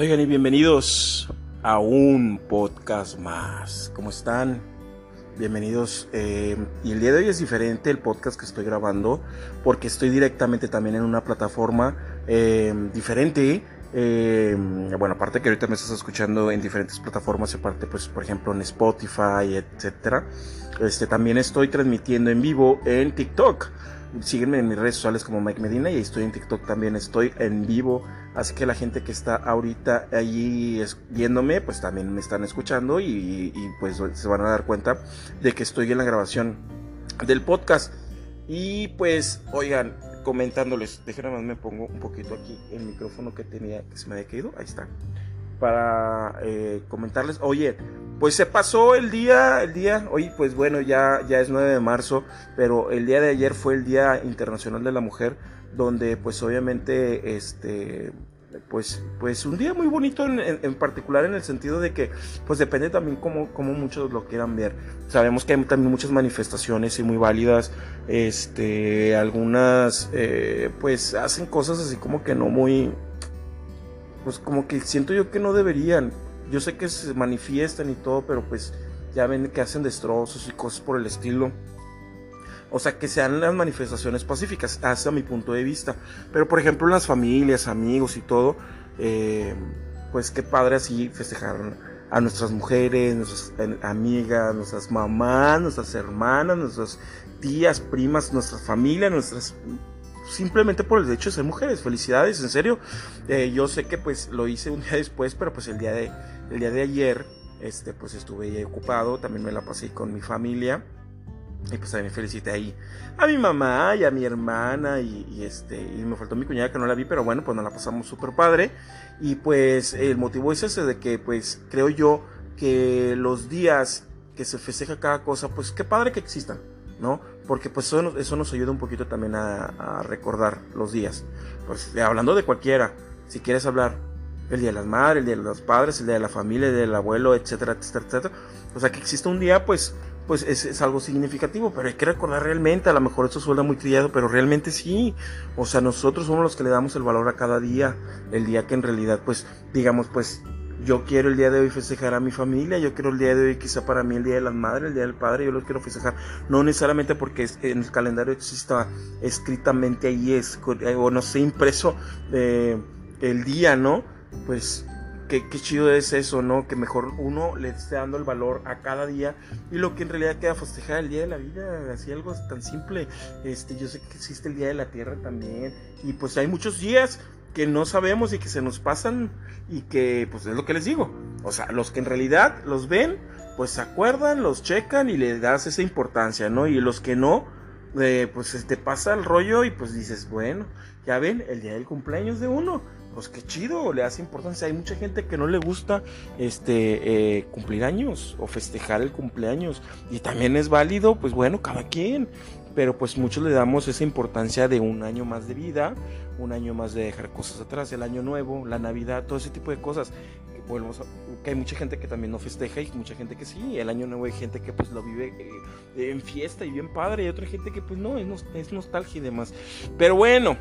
Oigan y bienvenidos a un podcast más. ¿Cómo están? Bienvenidos. Eh, y el día de hoy es diferente el podcast que estoy grabando porque estoy directamente también en una plataforma eh, diferente. Eh, bueno, aparte que ahorita me estás escuchando en diferentes plataformas, aparte pues por ejemplo en Spotify, etcétera. Este también estoy transmitiendo en vivo en TikTok. Sígueme en mis redes sociales como Mike Medina y estoy en TikTok también, estoy en vivo. Así que la gente que está ahorita allí viéndome, pues también me están escuchando y, pues se van a dar cuenta de que estoy en la grabación del podcast. Y pues, oigan, comentándoles, déjenme más me pongo un poquito aquí el micrófono que tenía, que se me había caído, ahí está. Para eh, comentarles, oye, pues se pasó el día, el día, hoy pues bueno, ya, ya es 9 de marzo, pero el día de ayer fue el Día Internacional de la Mujer, donde pues obviamente este pues, pues un día muy bonito en, particular en el sentido de que pues depende también como, como muchos lo quieran ver. Sabemos que hay también muchas manifestaciones y muy válidas, este, algunas eh, pues hacen cosas así como que no muy, pues como que siento yo que no deberían yo sé que se manifiestan y todo, pero pues ya ven que hacen destrozos y cosas por el estilo. O sea, que sean las manifestaciones pacíficas, hasta mi punto de vista. Pero por ejemplo, las familias, amigos y todo, eh, pues qué padre así festejar a nuestras mujeres, nuestras amigas, nuestras mamás, nuestras hermanas, nuestras tías, primas, nuestra familia, nuestras simplemente por el hecho de ser mujeres. Felicidades, en serio. Eh, yo sé que pues lo hice un día después, pero pues el día de, el día de ayer, este, pues estuve ocupado, también me la pasé con mi familia. Y pues también felicité ahí a mi mamá y a mi hermana y, este y me faltó mi cuñada que no la vi, pero bueno, pues nos la pasamos súper padre. Y pues el motivo es ese de que pues creo yo que los días que se festeja cada cosa, pues qué padre que existan, ¿no? porque pues eso, eso nos ayuda un poquito también a, recordar los días. Pues hablando de cualquiera, si quieres hablar el Día de las Madres, el Día de los Padres, el Día de la Familia, el Día del Abuelo, etcétera, etcétera, etcétera. O sea, que existe un día, pues, pues es, es, algo significativo, pero hay que recordar realmente, a lo mejor esto suena muy trillado, pero realmente sí. O sea, nosotros somos los que le damos el valor a cada día, el día que en realidad, pues, digamos, pues, yo quiero el día de hoy festejar a mi familia, yo quiero el día de hoy quizá para mí el día de las madres, el día del padre, yo los quiero festejar, no necesariamente porque en el calendario exista escritamente ahí es, o no sé, impreso eh, el día, ¿no? Pues Qué, qué, chido es eso, ¿no? Que mejor uno le esté dando el valor a cada día y lo que en realidad queda festejar el día de la vida, así algo tan simple. Este, yo sé que existe el día de la tierra también y pues hay muchos días que no sabemos y que se nos pasan y que pues es lo que les digo. O sea, los que en realidad los ven, pues se acuerdan, los checan y le das esa importancia, ¿no? Y los que no, eh, pues te pasa el rollo y pues dices, bueno, ya ven, el día del cumpleaños de uno, pues qué chido, le hace importancia. Hay mucha gente que no le gusta este eh, cumplir años o festejar el cumpleaños y también es válido, pues bueno, cada quien pero pues muchos le damos esa importancia de un año más de vida, un año más de dejar cosas atrás, el año nuevo, la Navidad, todo ese tipo de cosas. Que, hay mucha gente que también no festeja y mucha gente que sí, el año nuevo hay gente que pues lo vive eh, en fiesta y bien padre y otra gente que pues no, es nostalgia y demás. Pero bueno,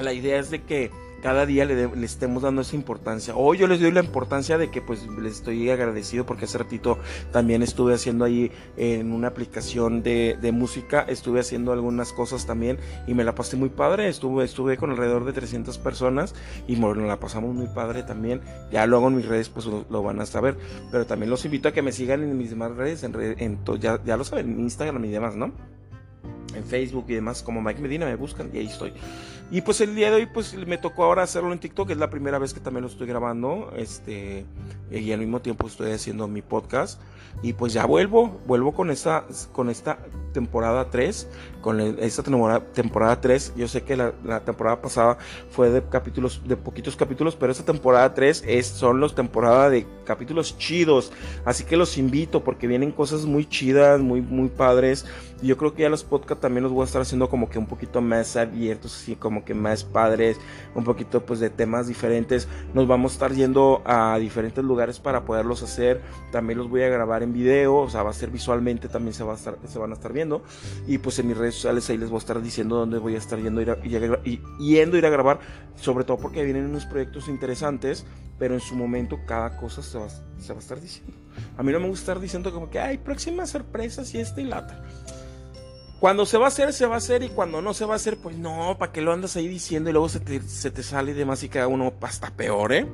la idea es de que cada día le, estemos dando esa importancia. Hoy yo les doy la importancia de que pues les estoy agradecido porque hace ratito también estuve haciendo ahí en una aplicación de, música, estuve haciendo algunas cosas también y me la pasé muy padre, estuve, estuve con alrededor de 300 personas y bueno, la pasamos muy padre también. Ya luego en mis redes pues lo, van a saber, pero también los invito a que me sigan en mis demás redes, en, ya, ya lo saben, en Instagram y demás, ¿no? Facebook y demás, como Mike Medina, me buscan y ahí estoy. Y pues el día de hoy, pues me tocó ahora hacerlo en TikTok, es la primera vez que también lo estoy grabando, este, y al mismo tiempo estoy haciendo mi podcast. Y pues ya vuelvo, vuelvo con esta, con esta temporada 3, con esta temporada, temporada 3. Yo sé que la, temporada pasada fue de capítulos, de poquitos capítulos, pero esta temporada 3 es, son los temporadas de capítulos chidos. Así que los invito porque vienen cosas muy chidas, muy, muy padres. Yo creo que ya los podcasts también los voy a estar haciendo como que un poquito más abiertos, así como que más padres, un poquito pues de temas diferentes. Nos vamos a estar yendo a diferentes lugares para poderlos hacer. También los voy a grabar en video, o sea, va a ser visualmente, también se, va a estar, se van a estar viendo. Y pues en mis redes sociales ahí les voy a estar diciendo dónde voy a estar yendo, ir a, y, yendo a ir a grabar, sobre todo porque vienen unos proyectos interesantes, pero en su momento cada cosa se va, se va a estar diciendo. A mí no me gusta estar diciendo como que hay próximas sorpresas y esta y lata. Cuando se va a hacer, se va a hacer y cuando no se va a hacer, pues no, ¿para que lo andas ahí diciendo y luego se te, se te sale y demás y cada uno hasta peor, ¿eh?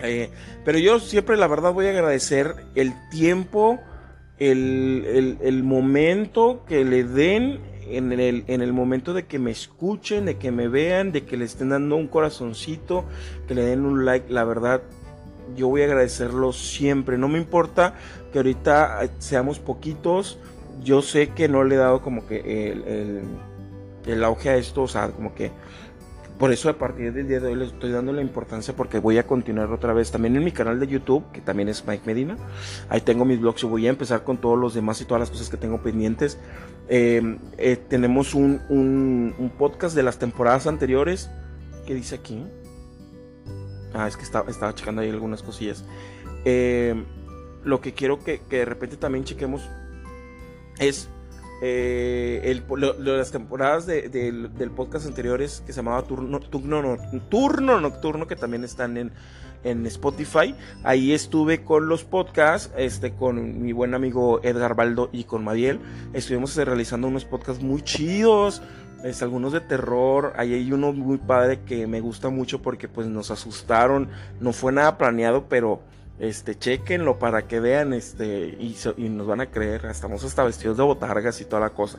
¿eh? Pero yo siempre la verdad voy a agradecer el tiempo, el, el, el momento que le den en el, en el momento de que me escuchen, de que me vean, de que le estén dando un corazoncito, que le den un like, la verdad yo voy a agradecerlo siempre. No me importa que ahorita seamos poquitos. Yo sé que no le he dado como que el, el, auge a esto, o sea, como que por eso a partir del día de hoy les estoy dando la importancia porque voy a continuar otra vez también en mi canal de YouTube, que también es Mike Medina. Ahí tengo mis blogs y voy a empezar con todos los demás y todas las cosas que tengo pendientes. Em, eh, tenemos un, un, podcast de las temporadas anteriores. ¿Qué dice aquí? Ah, es que estaba, estaba checando ahí algunas cosillas. Eh, lo que quiero que, de repente también chequemos es eh, las temporadas del podcast anteriores que se llamaba Turno, Turno, Turno Nocturno, que también están en, en Spotify. Ahí estuve con los podcasts, este, con mi buen amigo Edgar Baldo y con Madiel. Estuvimos realizando unos podcasts muy chidos es, algunos de terror. Ahí hay uno muy padre que me gusta mucho porque pues nos asustaron. No fue nada planeado, pero este, chequenlo para que vean, este, y, y, nos van a creer, estamos hasta vestidos de botargas y toda la cosa.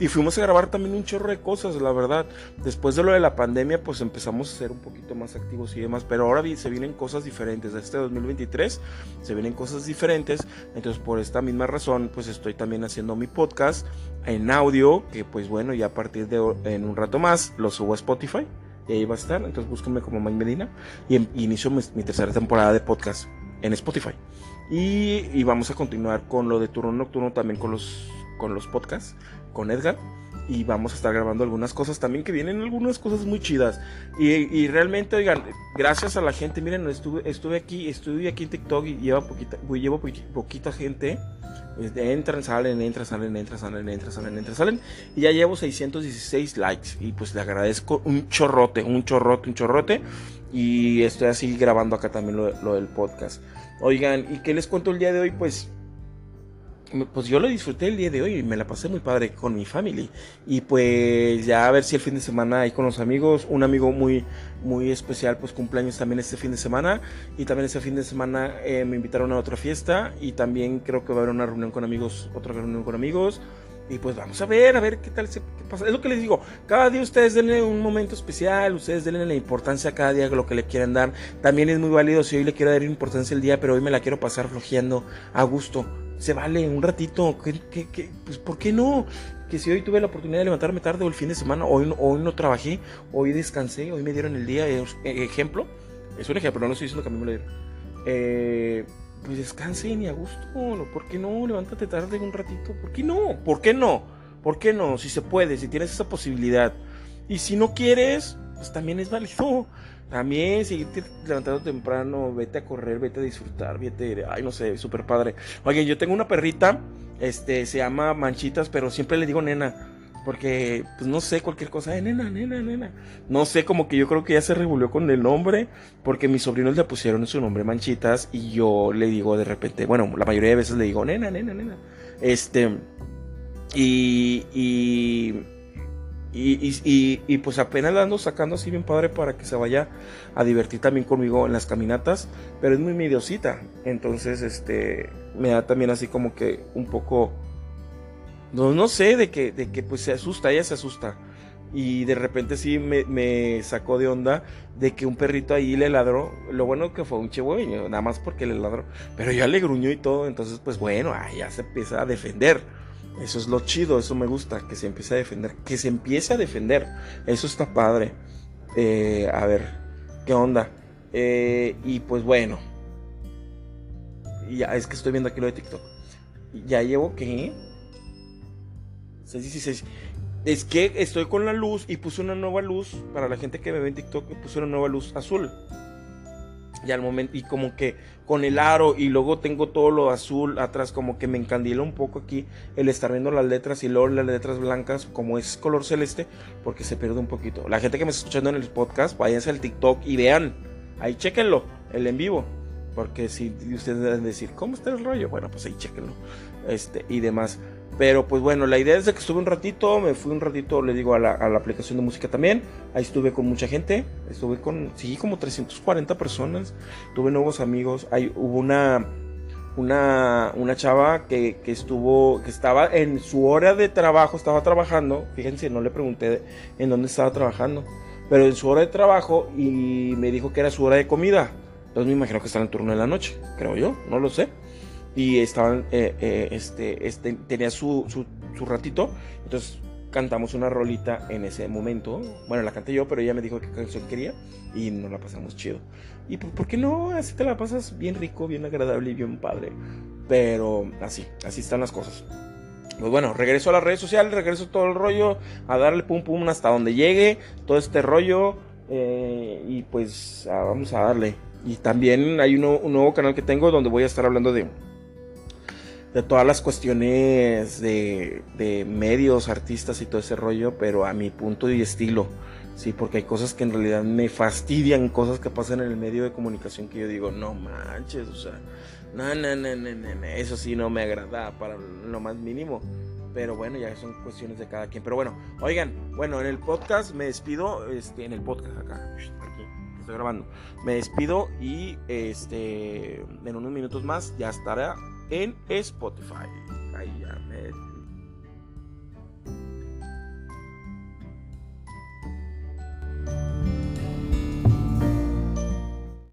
Y fuimos a grabar también un chorro de cosas, la verdad. Después de lo de la pandemia, pues empezamos a ser un poquito más activos y demás, pero ahora se vienen cosas diferentes. Este 2023 se vienen cosas diferentes, entonces por esta misma razón, pues estoy también haciendo mi podcast en audio, que pues bueno, ya a partir de en un rato más lo subo a Spotify. Y ahí va a estar, entonces búsquenme como Mike Medina y, em, inicio mi tercera temporada de podcast en Spotify. Y, vamos a continuar con lo de turno nocturno también con los, con los podcasts, con Edgar. Y vamos a estar grabando algunas cosas también que vienen algunas cosas muy chidas. Y, realmente, oigan, gracias a la gente, miren, estuve, estuve aquí, estuve aquí en TikTok y lleva poquita, llevo poquita gente. Este, entran, salen, entran, salen, entran, salen, entran, salen, entran, salen. Y ya llevo 616 likes. Y pues le agradezco un chorrote, un chorrote, un chorrote. Y estoy así grabando acá también lo, del podcast. Oigan, ¿y qué les cuento el día de hoy? Pues pues yo lo disfruté el día de hoy y me la pasé muy padre con mi familia. Y pues ya a ver si el fin de semana ahí con los amigos, un amigo muy muy especial pues cumpleaños también este fin de semana y también este fin de semana eh, me invitaron a otra fiesta y también creo que va a haber una reunión con amigos, otra reunión con amigos. Y pues vamos a ver, a ver qué tal se qué pasa. Es lo que les digo, cada día ustedes denle un momento especial, ustedes denle la importancia a cada día lo que le quieran dar. También es muy válido si hoy le quiero dar importancia el día, pero hoy me la quiero pasar flojeando a gusto. Se vale un ratito, ¿qué, qué, pues ¿por qué no? Que si hoy tuve la oportunidad de levantarme tarde o el fin de semana, hoy, hoy no trabajé, hoy descansé, hoy me dieron el día, eh, ejemplo, es un ejemplo, no estoy diciendo que a mí me lo dieron. Eh, pues descansen y a gusto. ¿Por qué no? Levántate tarde un ratito. ¿Por qué no? ¿Por qué no? ¿Por qué no? Si se puede, si tienes esa posibilidad. Y si no quieres, pues también es válido. También seguirte levantando temprano, vete a correr, vete a disfrutar, vete, ay no sé, súper padre. Oye, yo tengo una perrita, este, se llama Manchitas, pero siempre le digo nena. Porque, pues no sé, cualquier cosa, eh, nena, nena, nena. No sé, como que yo creo que ya se revolvió con el nombre, porque mis sobrinos le pusieron su nombre Manchitas y yo le digo de repente, bueno, la mayoría de veces le digo, nena, nena, nena. Este, y, y, y, y, pues apenas la ando sacando así bien padre para que se vaya a divertir también conmigo en las caminatas, pero es muy mediosita, entonces, este, me da también así como que un poco no, no sé, de que, de que pues se asusta, ella se asusta. Y de repente sí me, sacó de onda de que un perrito ahí le ladró. Lo bueno que fue un chihuahua, nada más porque le ladró. Pero ya le gruñó y todo. Entonces, pues bueno, ya se empieza a defender. Eso es lo chido, eso me gusta, que se empiece a defender. Que se empiece a defender. Eso está padre. Eh, a ver, ¿qué onda? Eh, y pues bueno. Ya, es que estoy viendo aquí lo de TikTok. Ya llevo que 616. Es que estoy con la luz y puse una nueva luz. Para la gente que me ve en TikTok, puse una nueva luz azul. Y al momento, y como que con el aro y luego tengo todo lo azul atrás, como que me encandila un poco aquí el estar viendo las letras y luego las letras blancas, como es color celeste, porque se pierde un poquito. La gente que me está escuchando en el podcast, váyanse al TikTok y vean, ahí chequenlo, el en vivo. Porque si ustedes deben decir, ¿cómo está el rollo? Bueno, pues ahí chequenlo. Este, y demás. Pero pues bueno, la idea es de que estuve un ratito, me fui un ratito, le digo, a la, aplicación de música también. Ahí estuve con mucha gente, estuve con, sí, como 340 personas. Tuve nuevos amigos. Ahí hubo una, una, una chava que, estuvo, que estaba en su hora de trabajo, estaba trabajando. Fíjense, no le pregunté en dónde estaba trabajando, pero en su hora de trabajo y me dijo que era su hora de comida. Entonces me imagino que está en turno de la noche, creo yo, no lo sé y estaban, eh, eh, este, este, tenía su, su, ratito, entonces cantamos una rolita en ese momento. Bueno, la canté yo, pero ella me dijo qué canción quería y nos la pasamos chido. Y por, qué no, así te la pasas bien rico, bien agradable y bien padre. Pero así, así están las cosas. Pues bueno, regreso a las redes sociales, regreso todo el rollo, a darle pum pum hasta donde llegue, todo este rollo. Eh, y pues ah, vamos a darle. Y también hay un nuevo canal que tengo donde voy a estar hablando de de todas las cuestiones de, de, medios, artistas y todo ese rollo, pero a mi punto y estilo. Sí, porque hay cosas que en realidad me fastidian, cosas que pasan en el medio de comunicación que yo digo, no manches, o sea, no, no, no, no, no, eso sí no me agrada para lo más mínimo. Pero bueno, ya son cuestiones de cada quien. Pero bueno, oigan, bueno, en el podcast me despido, este, en el podcast acá, aquí, estoy grabando. Me despido y este, en unos minutos más ya estará en Spotify. Ahí ya me